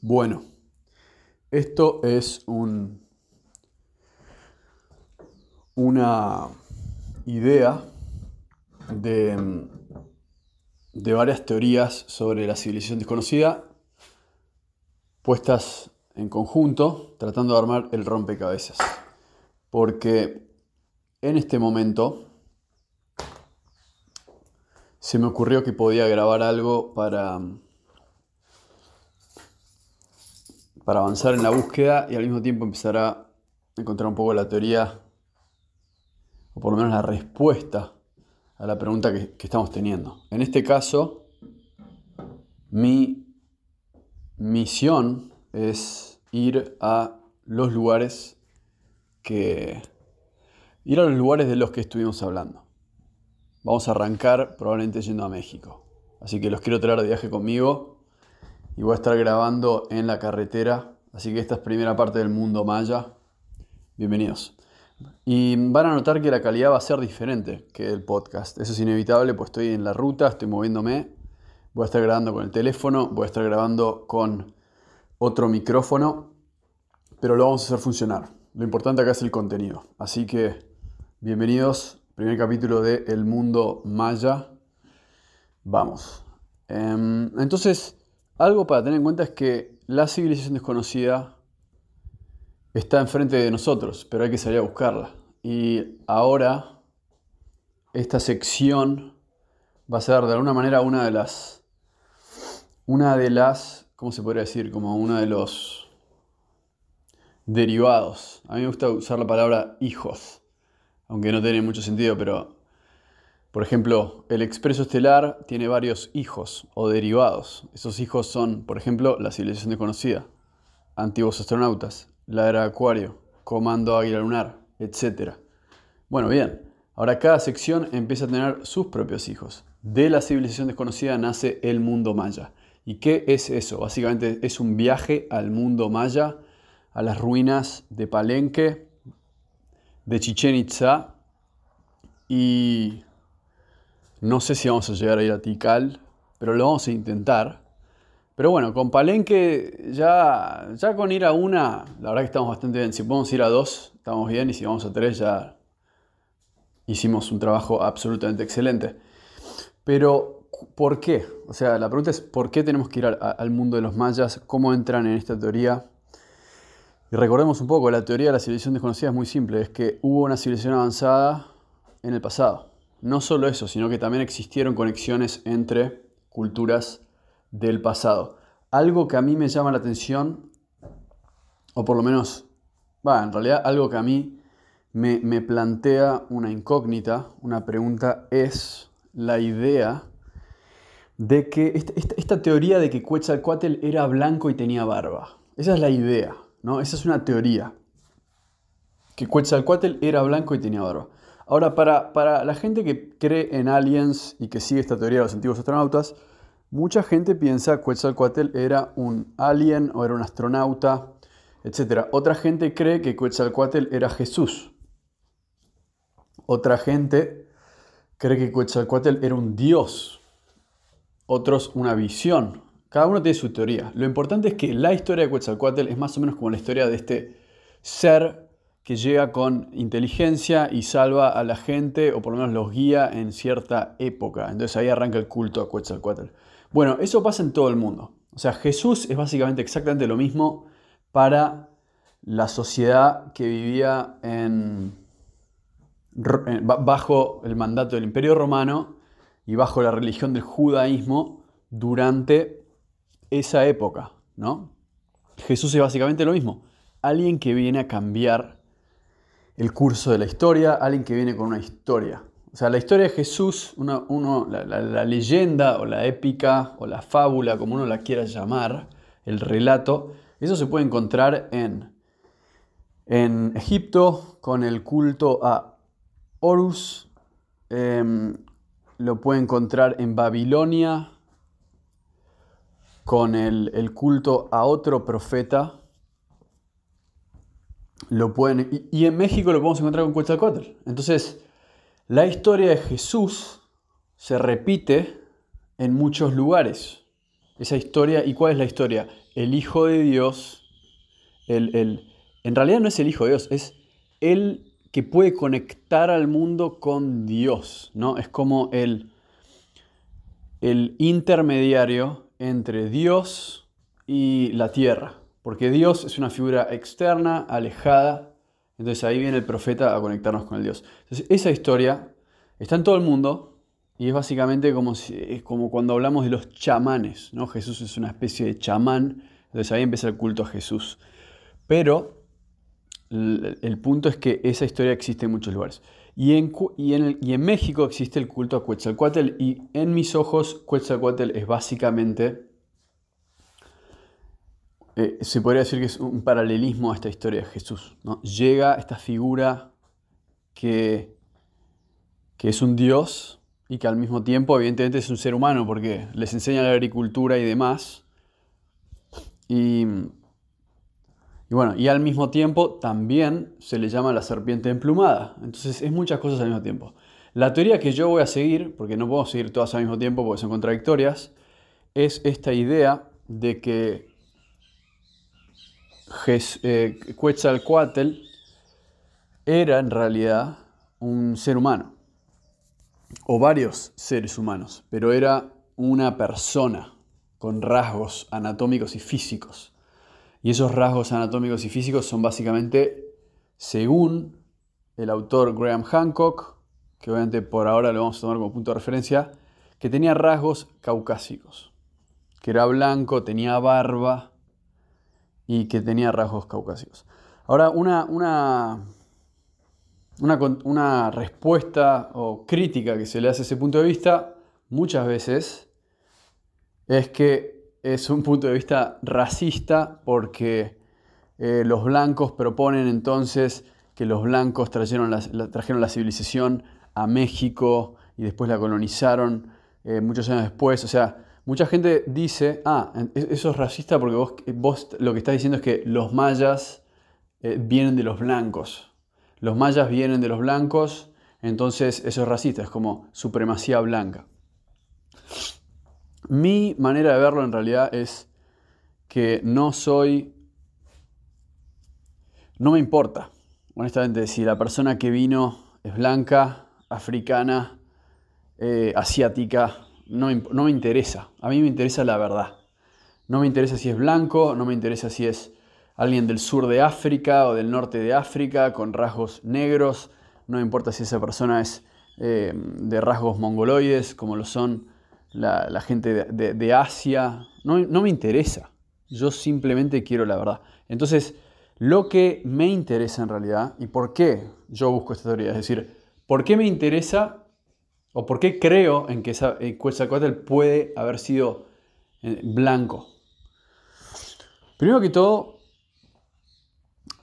Bueno, esto es un, una idea de, de varias teorías sobre la civilización desconocida puestas en conjunto, tratando de armar el rompecabezas. Porque en este momento se me ocurrió que podía grabar algo para para avanzar en la búsqueda y al mismo tiempo empezar a encontrar un poco la teoría, o por lo menos la respuesta a la pregunta que, estamos teniendo. En este caso, mi misión es ir a los lugares que... ir a los lugares de los que estuvimos hablando. Vamos a arrancar probablemente yendo a México. Así que los quiero traer de viaje conmigo y voy a estar grabando en la carretera. Así que esta es primera parte del mundo maya. Bienvenidos. Y van a notar que la calidad va a ser diferente que el podcast. Eso es inevitable, pues estoy en la ruta, estoy moviéndome. Voy a estar grabando con el teléfono, voy a estar grabando con otro micrófono, pero lo vamos a hacer funcionar. Lo importante acá es el contenido. Así que bienvenidos, primer capítulo de El Mundo Maya. Vamos. Em, entonces, algo para tener en cuenta es que la civilización desconocida está enfrente de nosotros, pero hay que salir a buscarla. Y ahora esta sección va a ser de alguna manera una de las, una de las, ¿cómo se podría decir? Como uno de los derivados. A mí me gusta usar la palabra hijos, aunque no tiene mucho sentido, pero por ejemplo, el expreso estelar tiene varios hijos o derivados. Esos hijos son, por ejemplo, la civilización desconocida, antiguos astronautas, la era Acuario, Comando Águila Lunar, etc. Bueno, bien, ahora cada sección empieza a tener sus propios hijos. De la civilización desconocida nace el mundo maya. ¿Y qué es eso? Básicamente es un viaje al mundo maya, a las ruinas de Palenque, de Chichen Itza y no sé si vamos a llegar a ir a Tikal, pero lo vamos a intentar. Pero bueno, con Palenque ya, ya con ir a una, la verdad que estamos bastante bien. Si podemos ir a dos, estamos bien. Y si vamos a tres, ya hicimos un trabajo absolutamente excelente. Pero, ¿por qué? O sea, la pregunta es, ¿por qué tenemos que ir al mundo de los mayas? ¿Cómo entran en esta teoría? Y recordemos un poco, la teoría de la civilización desconocida es muy simple. Es que hubo una civilización avanzada en el pasado. No solo eso, sino que también existieron conexiones entre culturas del pasado. Algo que a mí me llama la atención, o por lo menos, va, en realidad algo que a mí me, plantea una incógnita, una pregunta, es la idea de que esta, teoría de que Quetzalcoatl era blanco y tenía barba. Esa es la idea, ¿no? Esa es una teoría. Que Quetzalcoatl era blanco y tenía barba. Ahora, para, la gente que cree en aliens y que sigue esta teoría de los antiguos astronautas, mucha gente piensa que Quetzalcoatl era un alien o era un astronauta, etc. Otra gente cree que Quetzalcoatl era Jesús. Otra gente cree que Quetzalcoatl era un dios. Otros una visión. Cada uno tiene su teoría. Lo importante es que la historia de Quetzalcoatl es más o menos como la historia de este ser que llega con inteligencia y salva a la gente, o por lo menos los guía en cierta época. Entonces ahí arranca el culto a Quetzalcoatl. Bueno, eso pasa en todo el mundo. O sea, Jesús es básicamente exactamente lo mismo para la sociedad que vivía en, bajo el mandato del Imperio Romano y bajo la religión del judaísmo durante esa época, ¿no? Jesús es básicamente lo mismo, alguien que viene a cambiar el curso de la historia, alguien que viene con una historia. O sea, la historia de Jesús, uno, la, leyenda o la épica o la fábula, como uno la quiera llamar, el relato, eso se puede encontrar en, en Egipto con el culto a Horus, em, lo puede encontrar en Babilonia con el, el culto a otro profeta, lo pueden, y, en México lo podemos encontrar con Quetzalcóatl. Entonces, la historia de Jesús se repite en muchos lugares. Esa historia, ¿y cuál es la historia? El Hijo de Dios, el, en realidad no es el Hijo de Dios, es el que puede conectar al mundo con Dios, ¿no? Es como el, el intermediario entre Dios y la tierra, porque Dios es una figura externa, alejada, entonces ahí viene el profeta a conectarnos con el Dios. Entonces esa historia está en todo el mundo y es básicamente como, cuando hablamos de los chamanes. ¿no? Jesús es una especie de chamán, entonces ahí empieza el culto a Jesús. Pero el, punto es que esa historia existe en muchos lugares. Y en, México existe el culto a Quetzalcoatl y en mis ojos Quetzalcoatl es básicamente eh, se podría decir que es un paralelismo a esta historia de Jesús. ¿no? Llega esta figura que, que es un Dios y que al mismo tiempo evidentemente es un ser humano porque les enseña la agricultura y demás. Y, y bueno, y al mismo tiempo también se le llama la serpiente emplumada. Entonces es muchas cosas al mismo tiempo. La teoría que yo voy a seguir, porque no puedo seguir todas al mismo tiempo porque son contradictorias, es esta idea de que Quetzalcoatl era en realidad un ser humano, o varios seres humanos, pero era una persona con rasgos anatómicos y físicos. Y esos rasgos anatómicos y físicos son básicamente, según el autor Graham Hancock, que obviamente por ahora lo vamos a tomar como punto de referencia, que tenía rasgos caucásicos, que era blanco, tenía barba, y que tenía rasgos caucásicos. Ahora, una, una, una, respuesta o crítica que se le hace a ese punto de vista muchas veces es que es un punto de vista racista porque eh, los blancos proponen entonces que los blancos trajeron la, trajeron la civilización a México y después la colonizaron eh, muchos años después. O sea, Mucha gente dice, ah, e-, eso es racista porque vos, lo que estás diciendo es que los mayas eh, vienen de los blancos. Los mayas vienen de los blancos, entonces eso es racista, es como supremacía blanca. Mi manera de verlo en realidad es que no soy, no me importa, honestamente, si la persona que vino es blanca, africana, eh, asiática, no, me interesa. A mí me interesa la verdad. No me interesa si es blanco, no me interesa si es alguien del sur de África o del norte de África con rasgos negros. No me importa si esa persona es eh, de rasgos mongoloides, como lo son la, gente de, Asia. No, no me interesa. Yo simplemente quiero la verdad. Entonces, lo que me interesa en realidad y por qué yo busco esta teoría, es decir, ¿por qué me interesa ¿O por qué creo en que esa, Quetzalcoatl puede haber sido eh, blanco? Primero que todo,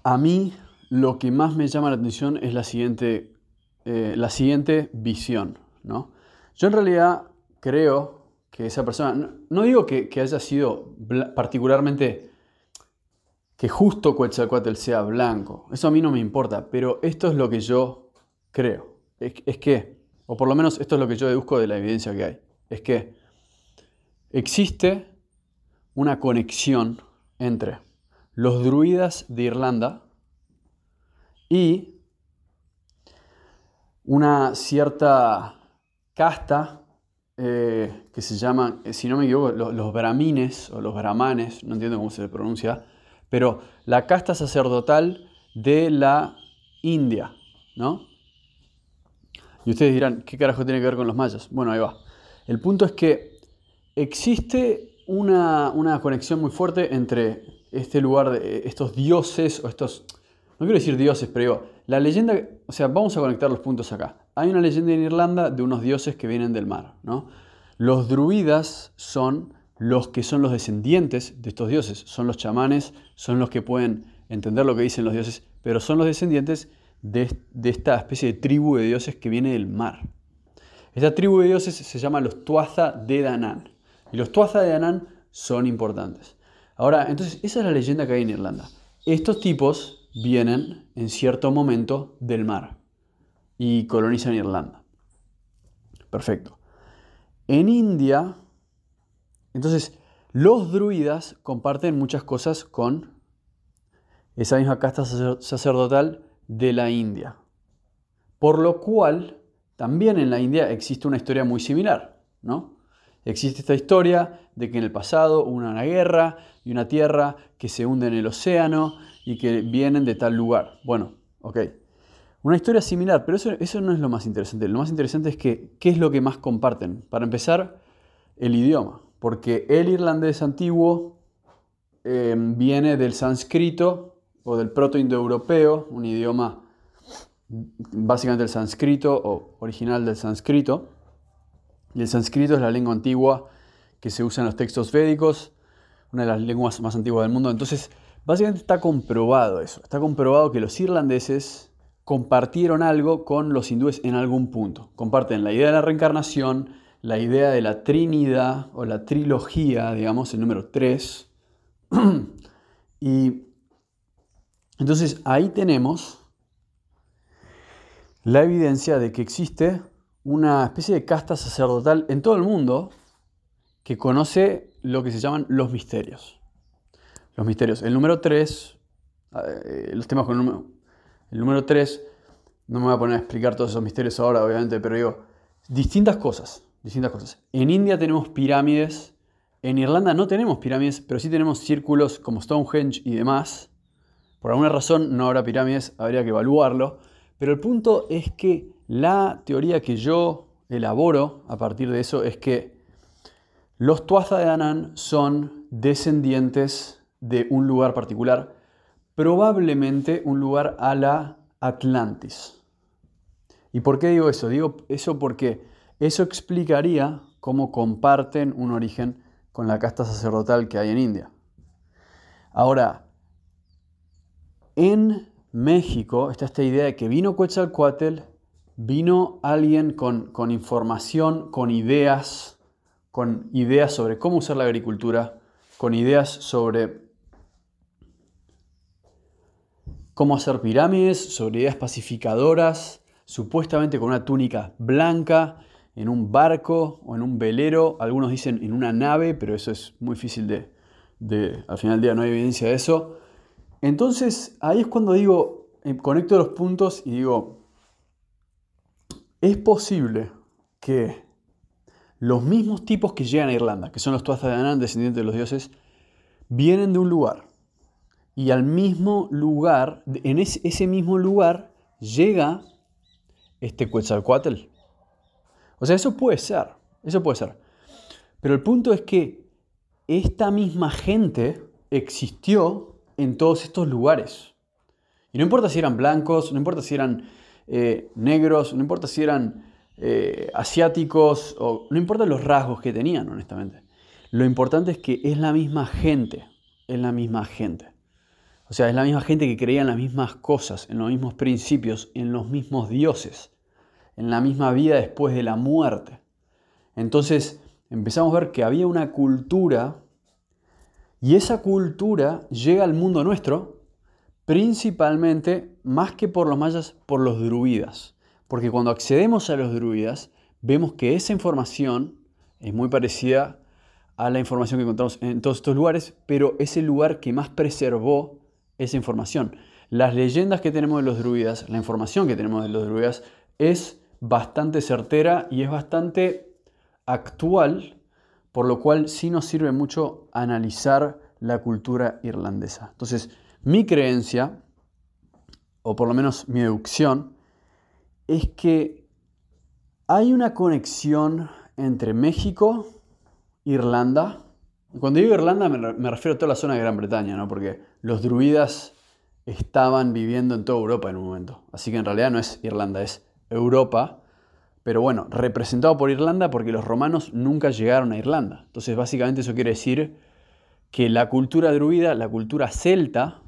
a mí lo que más me llama la atención es la siguiente, eh, la siguiente visión. ¿no? Yo en realidad creo que esa persona, no, digo que, haya sido particularmente que justo Quetzalcoatl sea blanco, eso a mí no me importa, pero esto es lo que yo creo. es que o por lo menos esto es lo que yo deduzco de la evidencia que hay, es que existe una conexión entre los druidas de Irlanda y una cierta casta eh, que se llama, si no me equivoco, los, brahmines o los brahmanes, no entiendo cómo se pronuncia, pero la casta sacerdotal de la India, ¿no? Y ustedes dirán, ¿qué carajo tiene que ver con los mayas? Bueno, ahí va. El punto es que existe una, una conexión muy fuerte entre este lugar de estos dioses o estos no quiero decir dioses, pero digo, la leyenda, o sea, vamos a conectar los puntos acá. Hay una leyenda en Irlanda de unos dioses que vienen del mar, ¿no? Los druidas son los que son los descendientes de estos dioses, son los chamanes, son los que pueden entender lo que dicen los dioses, pero son los descendientes de, esta especie de tribu de dioses que viene del mar. Esta tribu de dioses se llama los Tuatha de Danann. Y los Tuatha de Danann son importantes. Ahora, entonces, esa es la leyenda que hay en Irlanda. Estos tipos vienen en cierto momento del mar y colonizan Irlanda. Perfecto. En India, entonces, los druidas comparten muchas cosas con esa misma casta sacerdotal de la India. Por lo cual, también en la India existe una historia muy similar, ¿no? Existe esta historia de que en el pasado hubo una guerra y una tierra que se hunde en el océano y que vienen de tal lugar. Bueno, ok. Una historia similar, pero eso, eso no es lo más interesante. Lo más interesante es que, ¿qué es lo que más comparten? Para empezar, el idioma. Porque el irlandés antiguo eh, viene del sánscrito o del proto-indoeuropeo, un idioma básicamente del sánscrito o original del sánscrito. Y el sánscrito es la lengua antigua que se usa en los textos védicos, una de las lenguas más antiguas del mundo. Entonces, Básicamente está comprobado eso. Está comprobado que los irlandeses compartieron algo con los hindúes en algún punto. Comparten la idea de la reencarnación, la idea de la Trinidad o la trilogía, digamos, el número 3. y entonces ahí tenemos la evidencia de que existe una especie de casta sacerdotal en todo el mundo que conoce lo que se llaman los misterios los misterios. El número 3, eh, los temas con el número, el número 3, no me voy a poner a explicar todos esos misterios ahora, obviamente, pero digo, distintas cosas, distintas cosas. En India tenemos pirámides, en Irlanda no tenemos pirámides, pero sí tenemos círculos como Stonehenge y demás. Por alguna razón no habrá pirámides, habría que evaluarlo. Pero el punto es que la teoría que yo elaboro a partir de eso es que los Tuatha de Danann son descendientes de un lugar particular, probablemente un lugar a la Atlantis. ¿Y por qué digo eso? Digo eso porque eso explicaría cómo comparten un origen con la casta sacerdotal que hay en India. Ahora, en México está esta idea de que vino Quetzalcoatl, vino alguien con, con información, con ideas, con ideas sobre cómo usar la agricultura, con ideas sobre cómo hacer pirámides, sobre ideas pacificadoras, supuestamente con una túnica blanca, en un barco o en un velero, algunos dicen en una nave, pero eso es muy difícil de, al final del día no hay evidencia de eso. Entonces ahí es cuando digo, eh, conecto los puntos y digo, es posible que los mismos tipos que llegan a Irlanda, que son los Tuatha de Danann, descendientes de los dioses, vienen de un lugar y al mismo lugar, en ese, mismo lugar, llega este Quetzalcoatl. O sea, eso puede ser, eso puede ser. Pero el punto es que esta misma gente existió en todos estos lugares. Y no importa si eran blancos, no importa si eran eh, negros, no importa si eran eh, asiáticos, o, no importa los rasgos que tenían, honestamente. Lo importante es que es la misma gente, es la misma gente. O sea, es la misma gente que creía en las mismas cosas, en los mismos principios, en los mismos dioses, en la misma vida después de la muerte. Entonces empezamos a ver que había una cultura y esa cultura llega al mundo nuestro principalmente, más que por los mayas, por los druidas. Porque cuando accedemos a los druidas, vemos que esa información es muy parecida a la información que encontramos en todos estos lugares, pero es el lugar que más preservó esa información. Las leyendas que tenemos de los druidas, la información que tenemos de los druidas es bastante certera y es bastante actual, por lo cual sí nos sirve mucho analizar la cultura irlandesa. Entonces, mi creencia, o por lo menos mi deducción, es que hay una conexión entre México, Irlanda Cuando digo Irlanda me, refiero a toda la zona de Gran Bretaña, ¿no? porque los druidas estaban viviendo en toda Europa en un momento. Así que en realidad no es Irlanda, es Europa. Pero bueno, representado por Irlanda porque los romanos nunca llegaron a Irlanda. Entonces básicamente eso quiere decir que la cultura druida, la cultura celta,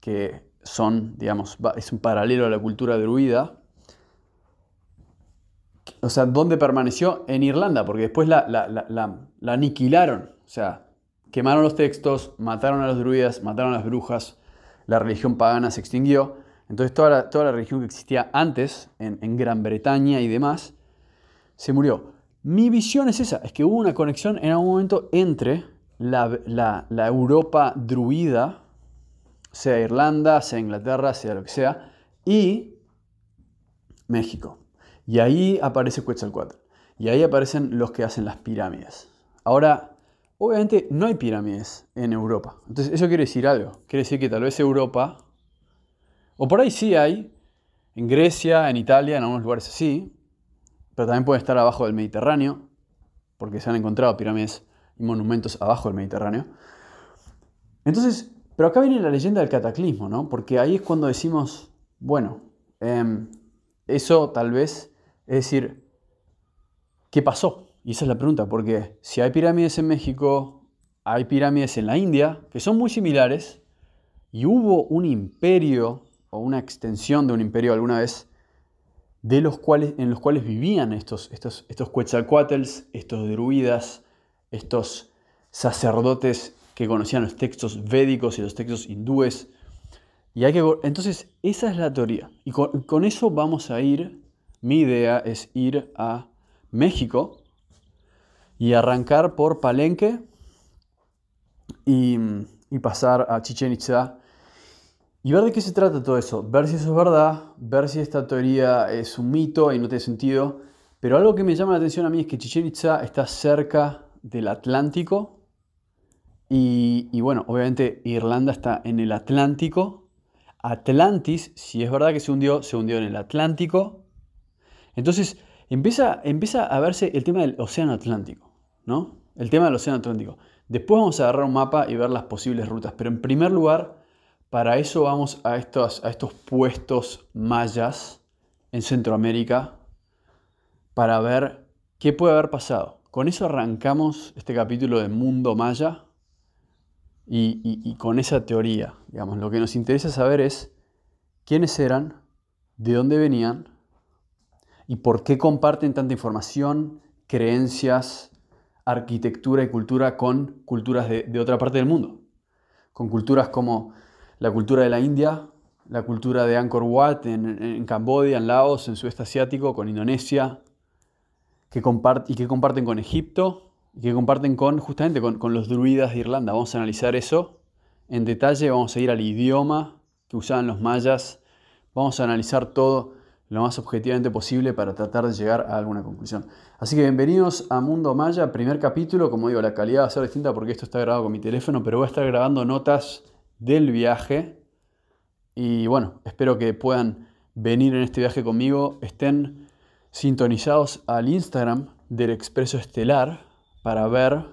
que son, digamos, es un paralelo a la cultura druida, o sea, ¿dónde permaneció? En Irlanda, porque después la, la, aniquilaron. O sea, quemaron los textos, mataron a los druidas, mataron a las brujas, la religión pagana se extinguió. Entonces toda la, toda la religión que existía antes, en, Gran Bretaña y demás, se murió. Mi visión es esa, es que hubo una conexión en algún momento entre la, Europa druida, sea Irlanda, sea Inglaterra, sea lo que sea, y México. Y ahí aparece Quetzalcoatl. Y ahí aparecen los que hacen las pirámides. Ahora, obviamente no hay pirámides en Europa. Entonces, eso quiere decir algo. Quiere decir que tal vez Europa, o por ahí sí hay, en Grecia, en Italia, en algunos lugares así, pero también puede estar abajo del Mediterráneo, porque se han encontrado pirámides y monumentos abajo del Mediterráneo. Entonces, pero acá viene la leyenda del cataclismo, ¿no? Porque ahí es cuando decimos, bueno, em, eso tal vez, es decir, ¿qué pasó? Y esa es la pregunta, porque si hay pirámides en México, hay pirámides en la India, que son muy similares, y hubo un imperio o una extensión de un imperio alguna vez de los cuales, en los cuales vivían estos, estos, estos estos druidas, estos sacerdotes que conocían los textos védicos y los textos hindúes. Y hay que, entonces, esa es la teoría. Y con, eso vamos a ir, mi idea es ir a México y arrancar por Palenque y, y pasar a Chichen Itza y ver de qué se trata todo eso, ver si eso es verdad, ver si esta teoría es un mito y no tiene sentido. Pero algo que me llama la atención a mí es que Chichen Itza está cerca del Atlántico. Y, bueno, obviamente Irlanda está en el Atlántico. Atlantis, si es verdad que se hundió, se hundió en el Atlántico. Entonces empieza, empieza a verse el tema del Océano Atlántico, ¿no? El tema del Océano Atlántico. Después vamos a agarrar un mapa y ver las posibles rutas. Pero en primer lugar, para eso vamos a estos, puestos mayas en Centroamérica para ver qué puede haber pasado. Con eso arrancamos este capítulo de Mundo Maya y, con esa teoría. Digamos, lo que nos interesa saber es quiénes eran, de dónde venían y por qué comparten tanta información, creencias, arquitectura y cultura con culturas de, otra parte del mundo. Con culturas como la cultura de la India, la cultura de Angkor Wat en, en Camboya, en Laos, en Sudeste Asiático, con Indonesia, que y que comparten con Egipto y que comparten con, justamente con, los druidas de Irlanda. Vamos a analizar eso en detalle, vamos a ir al idioma que usaban los mayas, vamos a analizar todo lo más objetivamente posible para tratar de llegar a alguna conclusión. Así que bienvenidos a Mundo Maya, primer capítulo, como digo, la calidad va a ser distinta porque esto está grabado con mi teléfono, pero voy a estar grabando notas del viaje y bueno, espero que puedan venir en este viaje conmigo, estén sintonizados al Instagram del Expreso Estelar para ver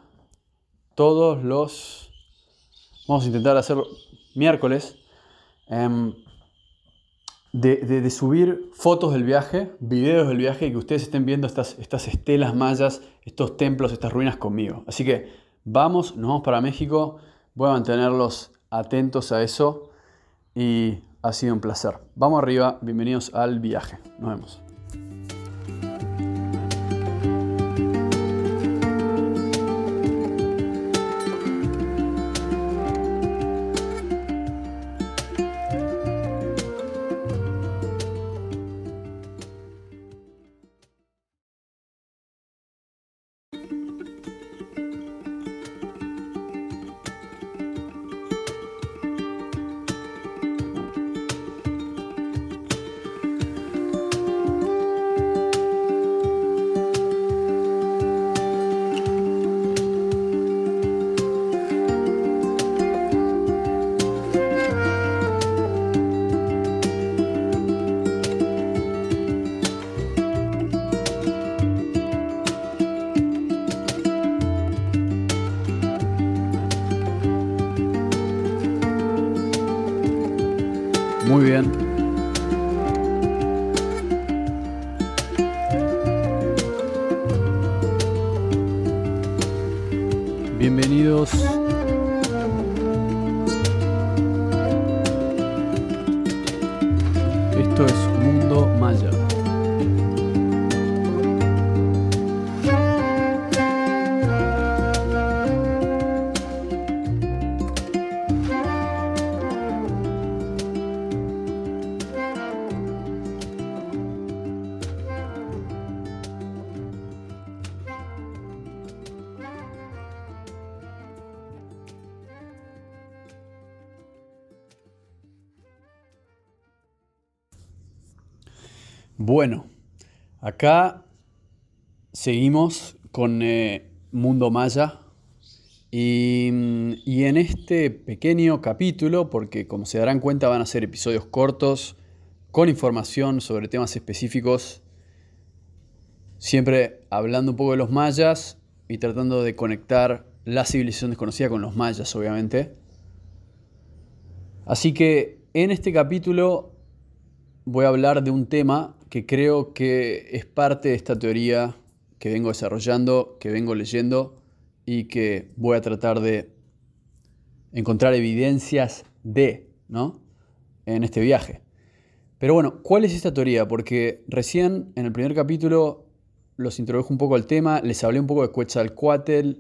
todos los... Vamos a intentar hacerlo miércoles. Em, de, subir fotos del viaje, videos del viaje y que ustedes estén viendo estas, estas estelas mayas, estos templos, estas ruinas conmigo. Así que vamos, nos vamos para México. Voy a mantenerlos atentos a eso y ha sido un placer. Vamos arriba, bienvenidos al viaje. Nos vemos. Esto es Mundo Maya. Acá seguimos con eh, Mundo Maya y, y, en este pequeño capítulo, porque como se darán cuenta van a ser episodios cortos con información sobre temas específicos, siempre hablando un poco de los mayas y tratando de conectar la civilización desconocida con los mayas, obviamente. Así que en este capítulo voy a hablar de un tema que creo que es parte de esta teoría que vengo desarrollando, que vengo leyendo y que voy a tratar de encontrar evidencias de, ¿no? En este viaje. Pero bueno, ¿cuál es esta teoría? Porque recién en el primer capítulo los introdujo un poco al tema, les hablé un poco de Quetzalcoatl.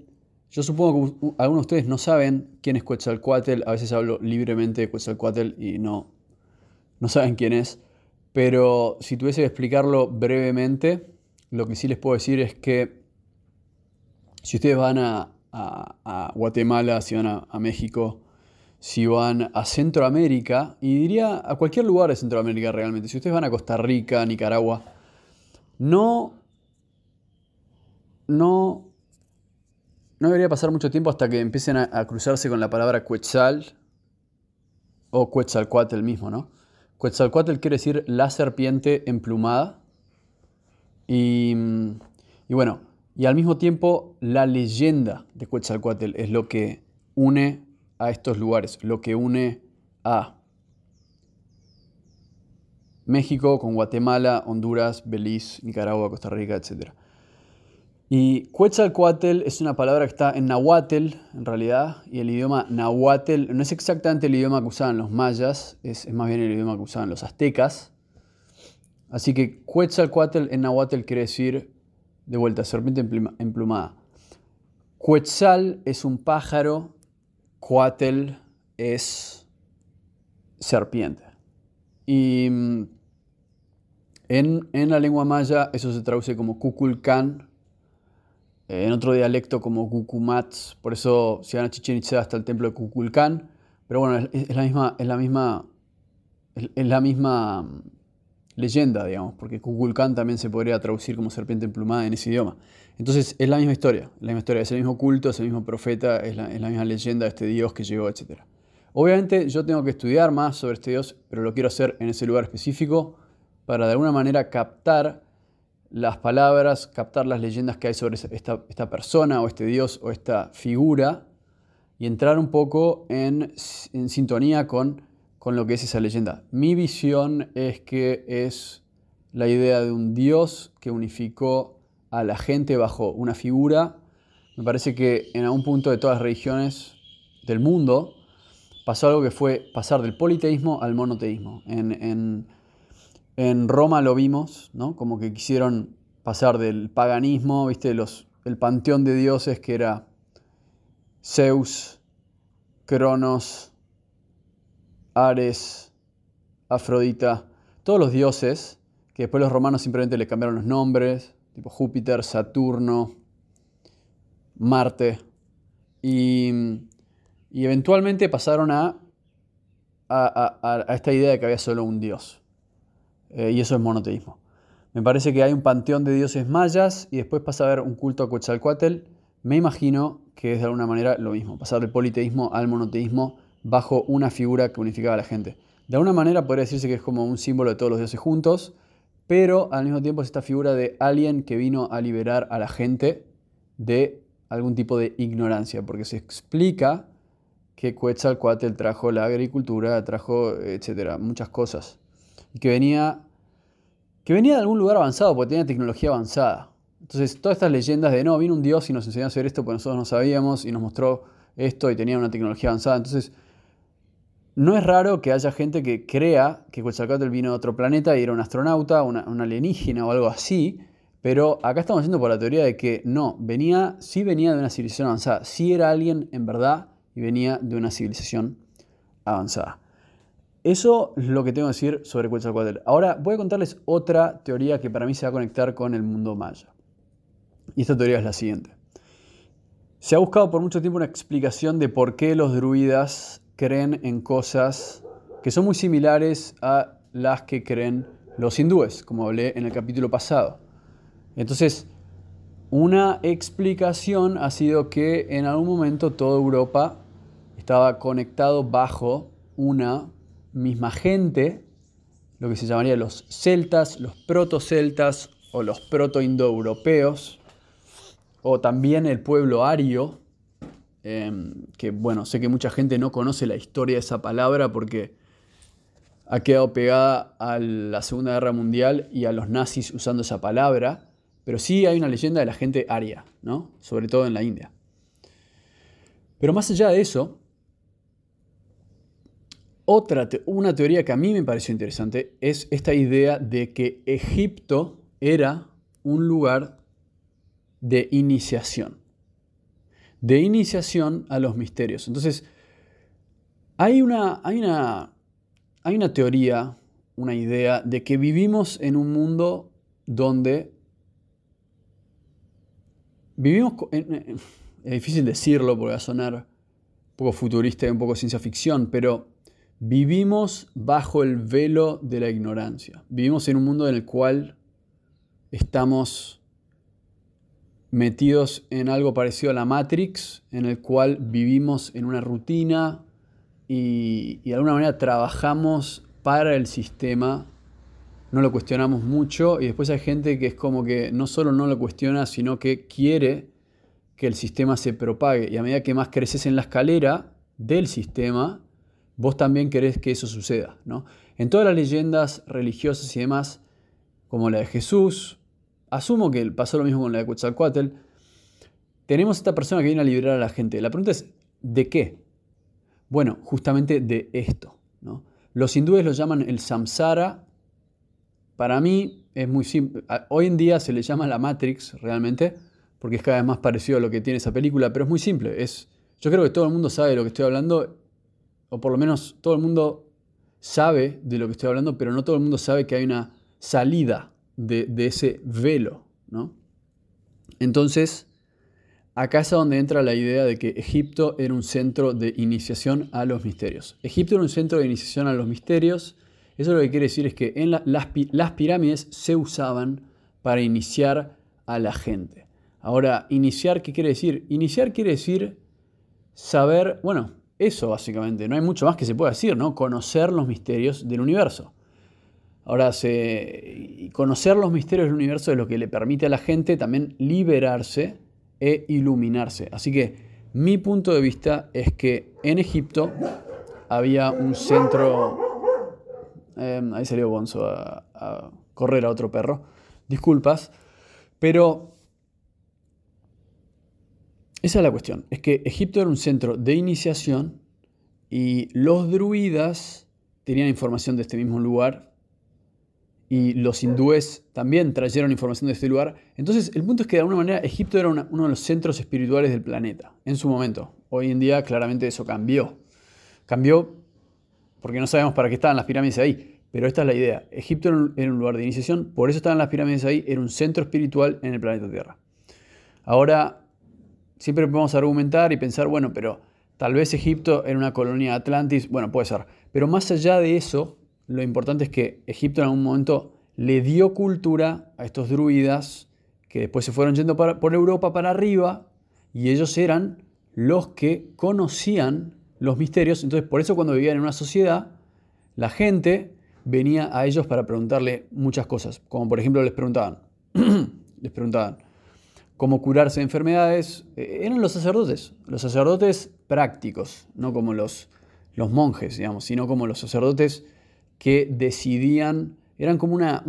Yo supongo que algunos de ustedes no saben quién es Quetzalcoatl, a veces hablo libremente de Quetzalcoatl y no, no saben quién es. Pero si tuviese que explicarlo brevemente, lo que sí les puedo decir es que si ustedes van a, Guatemala, si van a, México, si van a Centroamérica, y diría a cualquier lugar de Centroamérica realmente, si ustedes van a Costa Rica, Nicaragua, no, no, no debería pasar mucho tiempo hasta que empiecen a, a cruzarse con la palabra Quetzal o Quetzalcoatl mismo, ¿no? Quetzalcoatl quiere decir la serpiente emplumada. Y, y, bueno, y al mismo tiempo la leyenda de Quetzalcoatl es lo que une a estos lugares, lo que une a México con Guatemala, Honduras, Belice, Nicaragua, Costa Rica, etc. Y Quetzalcoatl es una palabra que está en Nahuatl, en realidad, y el idioma Nahuatl no es exactamente el idioma que usaban los mayas, es, más bien el idioma que usaban los aztecas. Así que Quetzalcoatl en Nahuatl quiere decir, de vuelta, serpiente emplumada. Quetzal es un pájaro, Coatl es serpiente. Y mm, en, en la lengua maya eso se traduce como Kukulkan, en otro dialecto como Kukumats, por eso si van a Chichen Itza hasta el templo de Kukulcán, pero bueno, es, la misma, es la misma, es, la misma mm, leyenda, digamos, porque Kukulcán también se podría traducir como serpiente emplumada en ese idioma. Entonces es la misma historia, la misma historia, es el mismo culto, es el mismo profeta, es la, es la misma leyenda de este Dios que llegó, etc. Obviamente yo tengo que estudiar más sobre este Dios, pero lo quiero hacer en ese lugar específico para de alguna manera captar las palabras, captar las leyendas que hay sobre esta, persona o este dios o esta figura y entrar un poco en, sintonía con, con lo que es esa leyenda. Mi visión es que es la idea de un dios que unificó a la gente bajo una figura. Me parece que en algún punto de todas las religiones del mundo pasó algo que fue pasar del politeísmo al monoteísmo. En, en Roma lo vimos, ¿no? Como que quisieron pasar del paganismo, ¿viste? Los, el panteón de dioses que era Zeus, Cronos, Ares, Afrodita, todos los dioses, que después los romanos simplemente le cambiaron los nombres, tipo Júpiter, Saturno, Marte, y, eventualmente pasaron a, a, esta idea de que había solo un dios. Eh, y eso es monoteísmo. Me parece que hay un panteón de dioses mayas y después pasa a haber un culto a Quetzalcoatl. Me imagino que es de alguna manera lo mismo, pasar del politeísmo al monoteísmo bajo una figura que unificaba a la gente. De alguna manera podría decirse que es como un símbolo de todos los dioses juntos, pero al mismo tiempo es esta figura de alguien que vino a liberar a la gente de algún tipo de ignorancia, porque se explica que Quetzalcoatl trajo la agricultura, trajo, etcétera, muchas cosas. Que venía, que venía de algún lugar avanzado, porque tenía tecnología avanzada. Entonces, todas estas leyendas de no, vino un dios y nos enseñó a hacer esto porque nosotros no sabíamos y nos mostró esto y tenía una tecnología avanzada. Entonces, no es raro que haya gente que crea que Quetzalcoatl vino de otro planeta y era un astronauta, una, un alienígena o algo así, pero acá estamos yendo por la teoría de que no, venía, sí venía de una civilización avanzada, sí era alguien en verdad y venía de una civilización avanzada. Eso es lo que tengo que decir sobre Quetzalcoatl. Ahora voy a contarles otra teoría que para mí se va a conectar con el mundo maya. Y esta teoría es la siguiente. Se ha buscado por mucho tiempo una explicación de por qué los druidas creen en cosas que son muy similares a las que creen los hindúes, como hablé en el capítulo pasado. Entonces, una explicación ha sido que en algún momento toda Europa estaba conectado bajo una misma gente, lo que se llamaría los celtas, los proto-celtas o los proto-indoeuropeos, o también el pueblo ario, em, que bueno, sé que mucha gente no conoce la historia de esa palabra porque ha quedado pegada a la Segunda Guerra Mundial y a los nazis usando esa palabra, pero sí hay una leyenda de la gente aria, ¿no? sobre todo en la India. Pero más allá de eso, otra, una teoría que a mí me pareció interesante es esta idea de que Egipto era un lugar de iniciación. De iniciación a los misterios. Entonces, hay una, hay una, hay una teoría, una idea de que vivimos en un mundo donde vivimos, es difícil decirlo porque va a sonar un poco futurista y un poco ciencia ficción, pero vivimos bajo el velo de la ignorancia. Vivimos en un mundo en el cual estamos metidos en algo parecido a la Matrix, en el cual vivimos en una rutina y, de alguna manera trabajamos para el sistema, no lo cuestionamos mucho y después hay gente que es como que no solo no lo cuestiona, sino que quiere que el sistema se propague y a medida que más creces en la escalera del sistema, vos también querés que eso suceda. ¿no? En todas las leyendas religiosas y demás, como la de Jesús, asumo que pasó lo mismo con la de Quetzalcoatl, tenemos esta persona que viene a liberar a la gente. La pregunta es, ¿de qué? Bueno, justamente de esto. Los hindúes lo llaman el samsara. Para mí es muy simple. Hoy en día se le llama la Matrix realmente, porque es cada vez más parecido a lo que tiene esa película, pero es muy simple. Es, yo creo que todo el mundo sabe de lo que estoy hablando, o por lo menos todo el mundo sabe de lo que estoy hablando, pero no todo el mundo sabe que hay una salida de, ese velo. ¿no? Entonces, acá es donde entra la idea de que Egipto era un centro de iniciación a los misterios. Egipto era un centro de iniciación a los misterios. Eso lo que quiere decir es que en las, las pirámides se usaban para iniciar a la gente. Ahora, iniciar, ¿qué quiere decir? Iniciar quiere decir saber, bueno, eso básicamente, no hay mucho más que se pueda decir, ¿no? Conocer los misterios del universo. Ahora, conocer los misterios del universo es lo que le permite a la gente también liberarse e iluminarse. Así que mi punto de vista es que en Egipto había un centro... Em, ahí salió Bonzo a correr a otro perro. Disculpas. Pero esa es la cuestión. Es que Egipto era un centro de iniciación y los druidas tenían información de este mismo lugar y los hindúes también trajeron información de este lugar. Entonces, el punto es que de alguna manera Egipto era uno de los centros espirituales del planeta en su momento. Hoy en día claramente eso cambió. Cambió porque no sabemos para qué estaban las pirámides ahí, pero esta es la idea. Egipto era un, lugar de iniciación, por eso estaban las pirámides ahí, era un centro espiritual en el planeta Tierra. Ahora, siempre podemos argumentar y pensar, bueno, pero tal vez Egipto era una colonia de Atlantis, bueno, puede ser. Pero más allá de eso, lo importante es que Egipto en algún momento le dio cultura a estos druidas que después se fueron yendo por Europa para arriba y ellos eran los que conocían los misterios. Entonces, por eso cuando vivían en una sociedad, la gente venía a ellos para preguntarle muchas cosas. Como por ejemplo les preguntaban, les preguntaban cómo curarse de enfermedades. Eh, eran los sacerdotes. Los sacerdotes prácticos, no como los, monjes, digamos, sino como los sacerdotes que decidían, eran como una,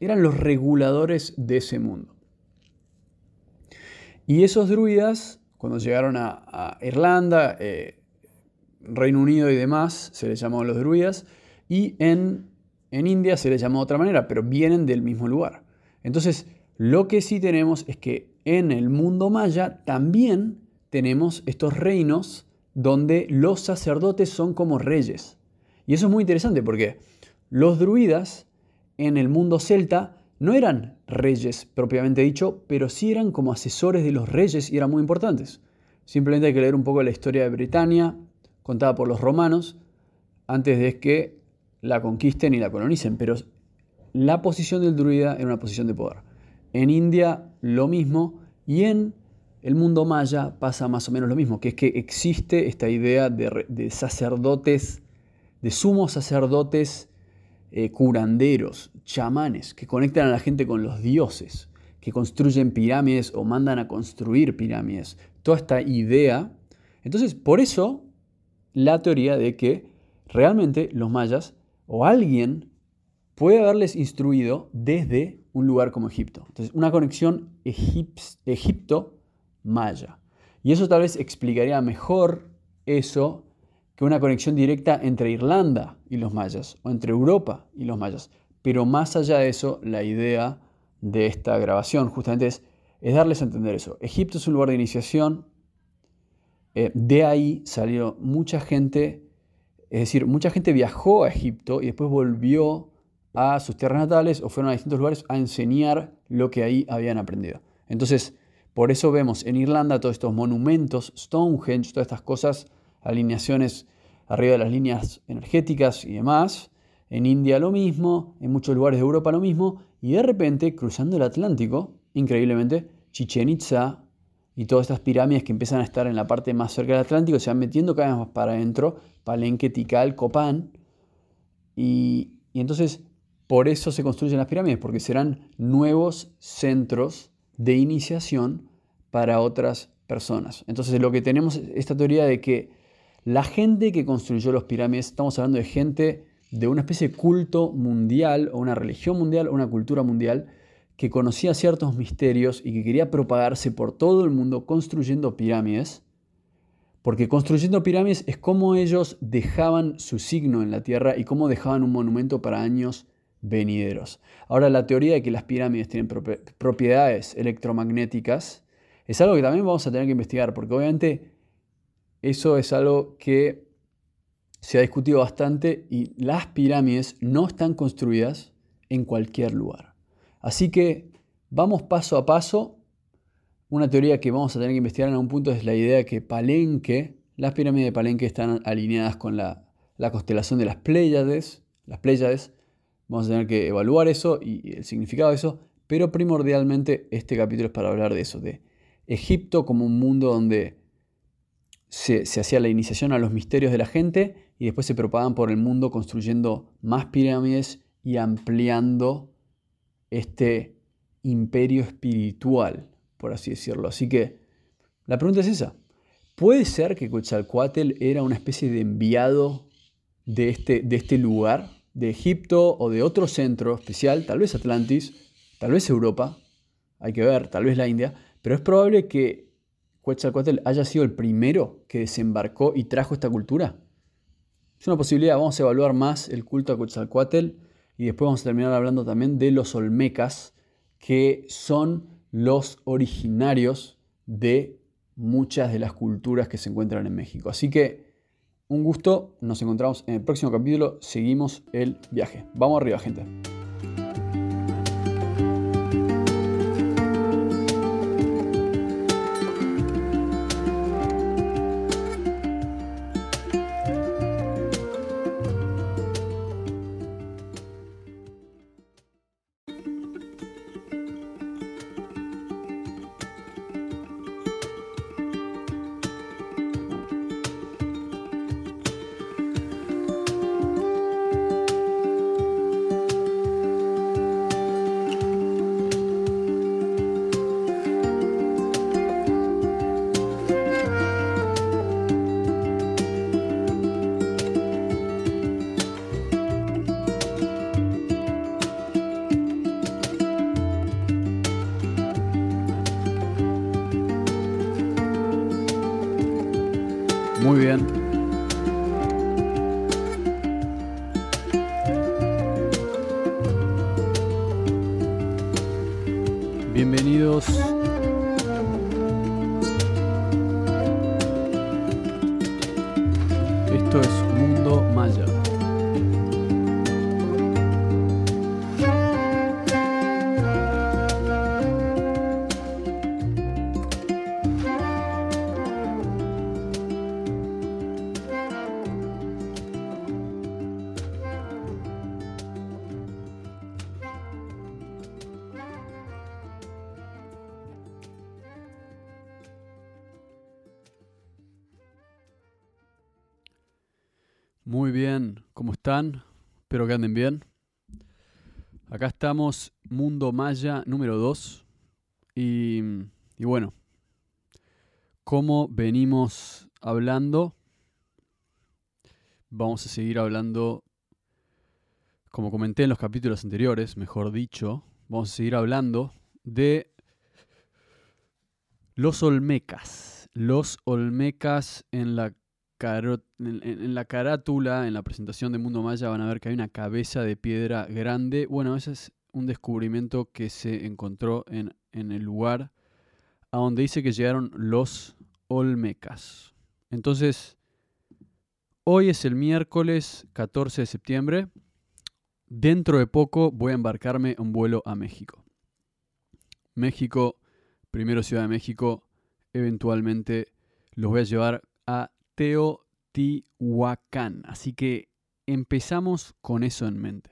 eran los reguladores de ese mundo. Y esos druidas, cuando llegaron a, Irlanda, eh, Reino Unido y demás, se les llamó los druidas, y en, en India se les llamó de otra manera, pero vienen del mismo lugar. Entonces, lo que sí tenemos es que en el mundo maya también tenemos estos reinos donde los sacerdotes son como reyes. Y eso es muy interesante porque los druidas en el mundo celta no eran reyes propiamente dicho, pero sí eran como asesores de los reyes y eran muy importantes. Simplemente hay que leer un poco la historia de Britania, contada por los romanos, antes de que la conquisten y la colonicen. Pero la posición del druida era una posición de poder. En India lo mismo y en el mundo maya pasa más o menos lo mismo, que es que existe esta idea de, sacerdotes, de sumos sacerdotes eh, curanderos, chamanes, que conectan a la gente con los dioses, que construyen pirámides o mandan a construir pirámides. Toda esta idea. Entonces, por eso la teoría de que realmente los mayas o alguien puede haberles instruido desde un lugar como Egipto. Entonces, una conexión Egipto-Maya. Y eso tal vez explicaría mejor eso que una conexión directa entre Irlanda y los mayas, o entre Europa y los mayas. Pero más allá de eso, la idea de esta grabación justamente es, darles a entender eso. Egipto es un lugar de iniciación, eh, de ahí salió mucha gente, es decir, mucha gente viajó a Egipto y después volvió a sus tierras natales o fueron a distintos lugares a enseñar lo que ahí habían aprendido. Entonces, por eso vemos en Irlanda todos estos monumentos, Stonehenge, todas estas cosas, alineaciones arriba de las líneas energéticas y demás. En India lo mismo, en muchos lugares de Europa lo mismo, y de repente, cruzando el Atlántico, increíblemente, Chichen Itza y todas estas pirámides que empiezan a estar en la parte más cerca del Atlántico se van metiendo cada vez más para adentro, Palenque, Tikal, Copán, y, y entonces por eso se construyen las pirámides, porque serán nuevos centros de iniciación para otras personas. Entonces lo que tenemos es esta teoría de que la gente que construyó las pirámides, estamos hablando de gente de una especie de culto mundial o una religión mundial o una cultura mundial que conocía ciertos misterios y que quería propagarse por todo el mundo construyendo pirámides, porque construyendo pirámides es como ellos dejaban su signo en la tierra y cómo dejaban un monumento para años venideros. Ahora, la teoría de que las pirámides tienen propiedades electromagnéticas es algo que también vamos a tener que investigar, porque obviamente eso es algo que se ha discutido bastante y las pirámides no están construidas en cualquier lugar. Así que vamos paso a paso. Una teoría que vamos a tener que investigar en algún punto es la idea que Palenque, las pirámides de Palenque están alineadas con la, la constelación de las Pléyades, las Pléyades, Vamos a tener que evaluar eso y el significado de eso, pero primordialmente este capítulo es para hablar de eso, de Egipto como un mundo donde se, hacía la iniciación a los misterios de la gente y después se propagaban por el mundo construyendo más pirámides y ampliando este imperio espiritual, por así decirlo. Así que la pregunta es esa. ¿Puede ser que Quetzalcoatl era una especie de enviado de este, de este lugar? De Egipto o de otro centro especial, tal vez Atlantis, tal vez Europa, hay que ver, tal vez la India, pero es probable que Quetzalcoatl haya sido el primero que desembarcó y trajo esta cultura. Es una posibilidad, vamos a evaluar más el culto a Quetzalcoatl y después vamos a terminar hablando también de los olmecas, que son los originarios de muchas de las culturas que se encuentran en México. Así que un gusto, nos encontramos en el próximo capítulo, seguimos el viaje. Vamos arriba, gente. Muy bien, ¿cómo están? Espero que anden bien. Acá estamos, Mundo Maya número 2. Y, y bueno, como venimos hablando, vamos a seguir hablando, como comenté en los capítulos anteriores, mejor dicho, vamos a seguir hablando de los olmecas. Los olmecas en la en, la carátula, en la presentación de Mundo Maya, van a ver que hay una cabeza de piedra grande. Bueno, ese es un descubrimiento que se encontró en, en el lugar a donde dice que llegaron los Olmecas. Entonces, hoy es el miércoles 14 de septiembre. Dentro de poco voy a embarcarme un vuelo a México. México, primero Ciudad de México, eventualmente los voy a llevar a Teotihuacán. Así que empezamos con eso en mente.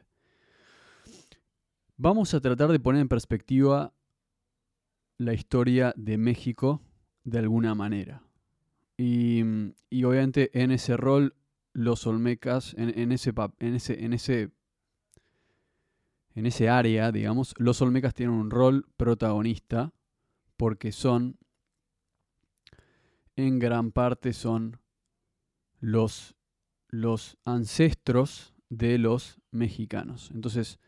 Vamos a tratar de poner en perspectiva la historia de México de alguna manera. Y, obviamente en ese rol, los Olmecas, en, ese, en, ese, en, ese, en ese área, digamos, los Olmecas tienen un rol protagonista porque son, en gran parte son los, los ancestros de los mexicanos. Entonces,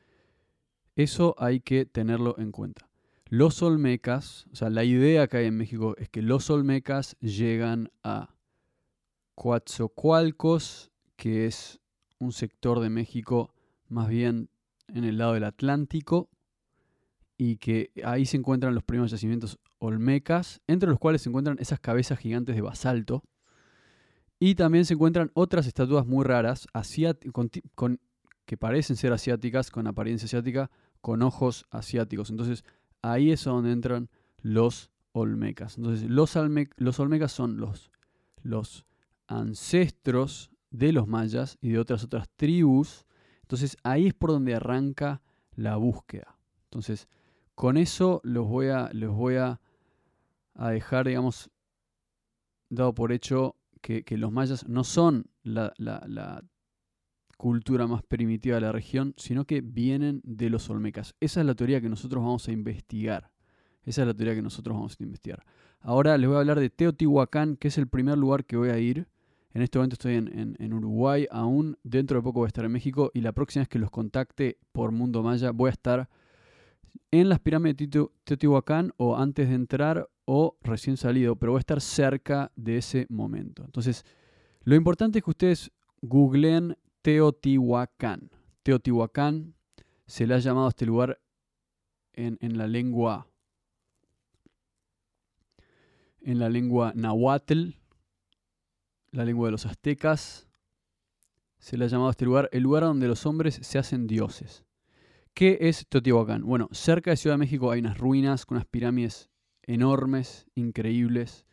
eso hay que tenerlo en cuenta. Los olmecas, o sea, la idea que hay en México es que los olmecas llegan a Coatzocoalcos, que es un sector de México más bien en el lado del Atlántico, y que ahí se encuentran los primeros yacimientos olmecas, entre los cuales se encuentran esas cabezas gigantes de basalto, y también se encuentran otras estatuas muy raras, que parecen ser asiáticas, con apariencia asiática, con ojos asiáticos. Entonces ahí es donde entran los olmecas. Entonces los, los olmecas son los, los ancestros de los mayas y de otras otras tribus. Entonces ahí es por donde arranca la búsqueda. Entonces con eso los voy a, los voy a, a dejar, digamos, dado por hecho que, los mayas no son la, cultura más primitiva de la región, sino que vienen de los olmecas. Esa es la teoría que nosotros vamos a investigar. Esa es la teoría que nosotros vamos a investigar. Ahora les voy a hablar de Teotihuacán, que es el primer lugar que voy a ir. En este momento estoy en, Uruguay, aún dentro de poco voy a estar en México y la próxima vez que los contacte por Mundo Maya voy a estar en las pirámides de Teotihuacán o antes de entrar o recién salido, pero voy a estar cerca de ese momento. Entonces, lo importante es que ustedes googleen Teotihuacán. Teotihuacán se le ha llamado a este lugar en, en la lengua en la lengua nahuatl, la lengua de los aztecas, se le ha llamado a este lugar el lugar donde los hombres se hacen dioses. ¿Qué es Teotihuacán? Bueno, cerca de Ciudad de México hay unas ruinas con unas pirámides enormes, increíbles.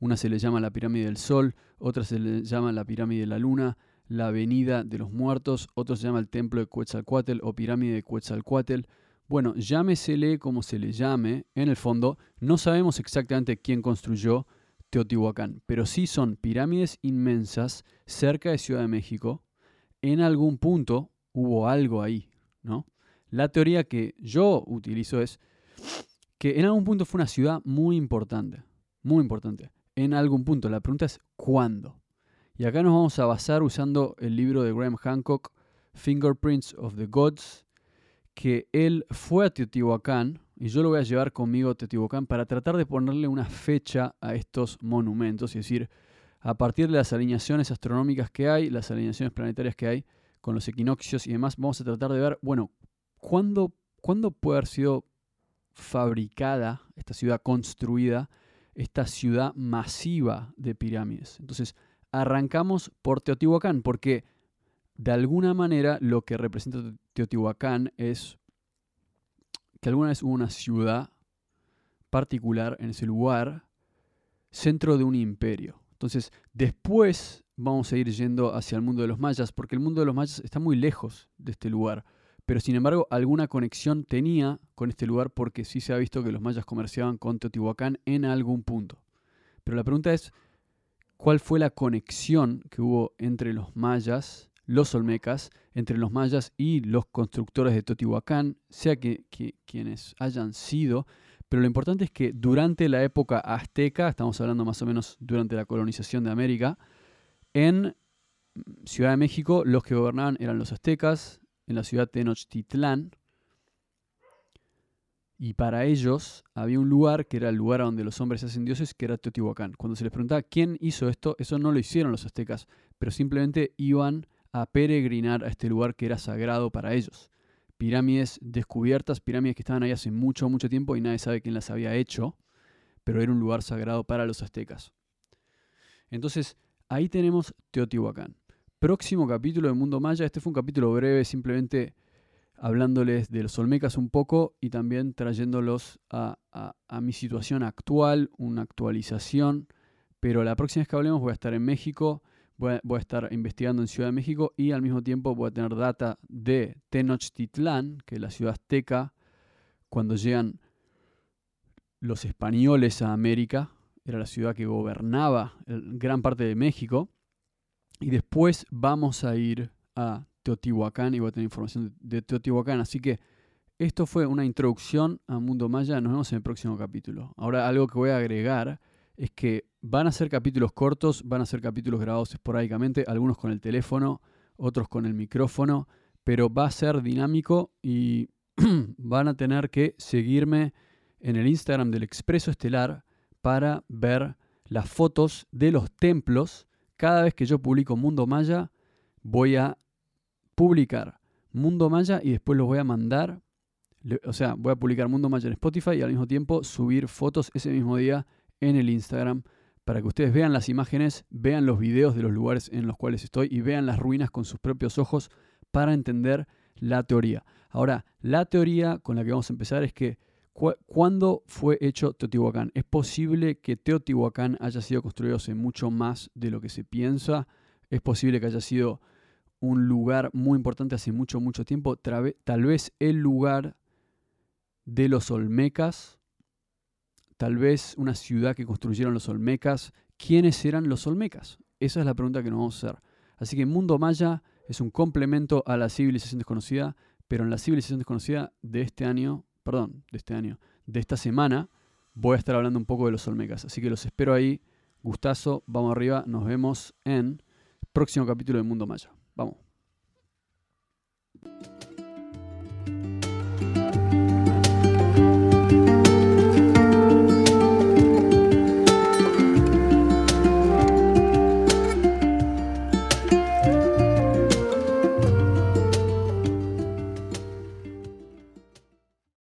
Una se le llama la pirámide del Sol, otra se le llama la pirámide de la Luna, la avenida de los muertos, otro se llama el templo de Quetzalcoatl o pirámide de Quetzalcoatl. Bueno, llámesele como se le llame, en el fondo no sabemos exactamente quién construyó Teotihuacán, pero sí son pirámides inmensas cerca de Ciudad de México. En algún punto hubo algo ahí, ¿no? La teoría que yo utilizo es que en algún punto fue una ciudad muy importante, muy importante. En algún punto, la pregunta es ¿cuándo? Y acá nos vamos a basar usando el libro de Graham Hancock, Fingerprints of the Gods, que él fue a Teotihuacán, y yo lo voy a llevar conmigo a Teotihuacán para tratar de ponerle una fecha a estos monumentos, es decir, a partir de las alineaciones astronómicas que hay, las alineaciones planetarias que hay, con los equinoccios y demás, vamos a tratar de ver, bueno, ¿cuándo, ¿cuándo puede haber sido fabricada, esta ciudad construida, esta ciudad masiva de pirámides. Entonces, arrancamos por Teotihuacán, porque de alguna manera lo que representa Teotihuacán es que alguna vez hubo una ciudad particular en ese lugar, centro de un imperio. Entonces, después vamos a ir yendo hacia el mundo de los mayas, porque el mundo de los mayas está muy lejos de este lugar. Pero sin embargo, alguna conexión tenía con este lugar porque sí se ha visto que los mayas comerciaban con Teotihuacán en algún punto. Pero la pregunta es, ¿cuál fue la conexión que hubo entre los mayas, los olmecas, entre los mayas y los constructores de Teotihuacán, sea que, quienes hayan sido? Pero lo importante es que durante la época azteca, estamos hablando más o menos durante la colonización de América, en Ciudad de México los que gobernaban eran los aztecas, en la ciudad de Tenochtitlán. Y para ellos había un lugar que era el lugar donde los hombres hacen dioses, que era Teotihuacán. Cuando se les preguntaba quién hizo esto, eso no lo hicieron los aztecas, pero simplemente iban a peregrinar a este lugar que era sagrado para ellos. Pirámides descubiertas, pirámides que estaban ahí hace mucho, mucho tiempo y nadie sabe quién las había hecho, pero era un lugar sagrado para los aztecas. Entonces, ahí tenemos Teotihuacán próximo capítulo de Mundo Maya. Este fue un capítulo breve, simplemente hablándoles de los Olmecas un poco y también trayéndolos a, mi situación actual, una actualización. Pero la próxima vez que hablemos voy a estar en México, voy a, estar investigando en Ciudad de México y al mismo tiempo voy a tener data de Tenochtitlán, que es la ciudad azteca, cuando llegan los españoles a América, era la ciudad que gobernaba gran parte de México. Y después vamos a ir a Teotihuacán y voy a tener información de Teotihuacán. Así que esto fue una introducción a Mundo Maya. Nos vemos en el próximo capítulo. Ahora algo que voy a agregar es que van a ser capítulos cortos, van a ser capítulos grabados esporádicamente, algunos con el teléfono, otros con el micrófono, pero va a ser dinámico y van a tener que seguirme en el Instagram del Expreso Estelar para ver las fotos de los templos cada vez que yo publico Mundo Maya, voy a publicar Mundo Maya y después los voy a mandar. O sea, voy a publicar Mundo Maya en Spotify y al mismo tiempo subir fotos ese mismo día en el Instagram para que ustedes vean las imágenes, vean los videos de los lugares en los cuales estoy y vean las ruinas con sus propios ojos para entender la teoría. Ahora, la teoría con la que vamos a empezar es que ¿Cuándo fue hecho Teotihuacán? Es posible que Teotihuacán haya sido construido hace mucho más de lo que se piensa. Es posible que haya sido un lugar muy importante hace mucho, mucho tiempo. Tal vez el lugar de los Olmecas. Tal vez una ciudad que construyeron los Olmecas. ¿Quiénes eran los Olmecas? Esa es la pregunta que nos vamos a hacer. Así que Mundo Maya es un complemento a la civilización desconocida, pero en la civilización desconocida de este año perdón, de este año, de esta semana, voy a estar hablando un poco de los Olmecas. Así que los espero ahí. Gustazo, vamos arriba. Nos vemos en próximo capítulo de Mundo Maya. Vamos.